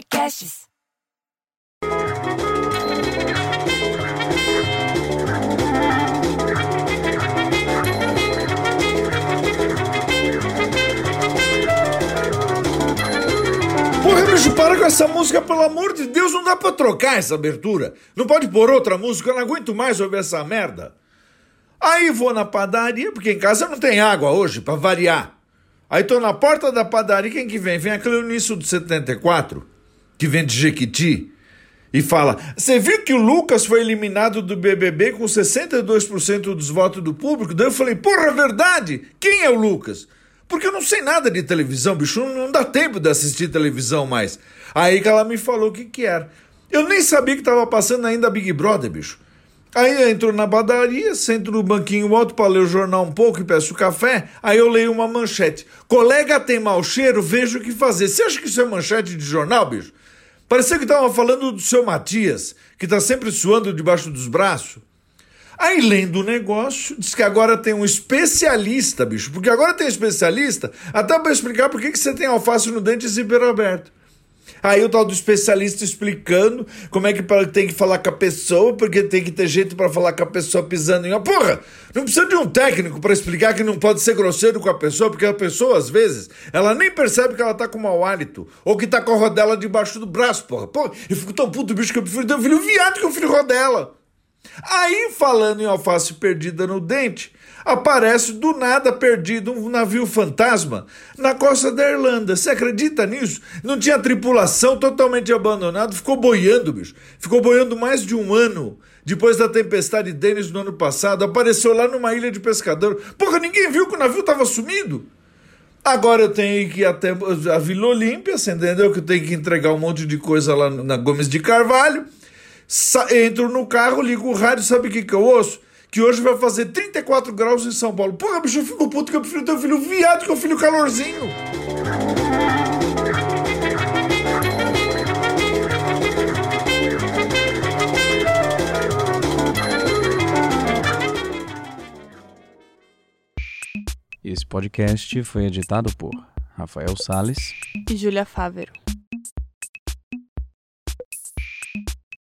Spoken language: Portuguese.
podcasts. Porra, bicho, para com essa música, pelo amor de Deus, não dá pra trocar essa abertura. Não pode pôr outra música, eu não aguento mais ouvir essa merda. Aí vou na padaria, porque em casa não tem água hoje, pra variar. Aí tô na porta da padaria, quem que vem? Vem a Cleonice do 74, que vem de Jequiti, e fala: Você viu que o Lucas foi eliminado do BBB com 62% dos votos do público? Daí eu falei: Porra, é verdade? Quem é o Lucas? Porque eu não sei nada de televisão, bicho, não dá tempo de assistir televisão mais. Aí que ela me falou o que que era. Eu nem sabia que tava passando ainda Big Brother, bicho. Aí eu entro na padaria, sento no banquinho alto para ler o jornal um pouco e peço café. Aí eu leio uma manchete. Colega tem mau cheiro, vejo o que fazer. Você acha que isso é manchete de jornal, bicho? Parecia que tava falando do seu Matias, que tá sempre suando debaixo dos braços. Aí, lendo o negócio, diz que agora tem um especialista, bicho, porque agora tem especialista até para explicar por que, que você tem alface no dente e zíper aberto. Aí o tal do especialista explicando como é que tem que falar com a pessoa, porque tem que ter jeito para falar com a pessoa pisando em uma. Porra! Não precisa de um técnico para explicar que não pode ser grosseiro com a pessoa, porque a pessoa, às vezes, ela nem percebe que ela tá com mau hálito, ou que tá com a rodela debaixo do braço, porra. Porra, eu fico tão puto, bicho, que eu prefiro ter um filho viado que um filho rodela. Aí, falando em alface perdida no dente, aparece do nada perdido um navio fantasma na costa da Irlanda. Você acredita nisso? Não tinha tripulação, totalmente abandonado, ficou boiando, bicho. Ficou boiando mais de um ano. Depois da tempestade Dennis no ano passado, apareceu lá numa ilha de pescador. Porra, ninguém viu que o navio estava sumido. Agora eu tenho que ir até a Vila Olímpia, você entendeu? Que eu tenho que entregar um monte de coisa lá na Gomes de Carvalho. Entro no carro, ligo o rádio, sabe o que, que eu ouço? Que hoje vai fazer 34 graus em São Paulo. Porra, bicho, eu fico puto que eu prefiro ter um filho viado que um filho calorzinho. Esse podcast foi editado por Rafael Sales e Júlia Fávero.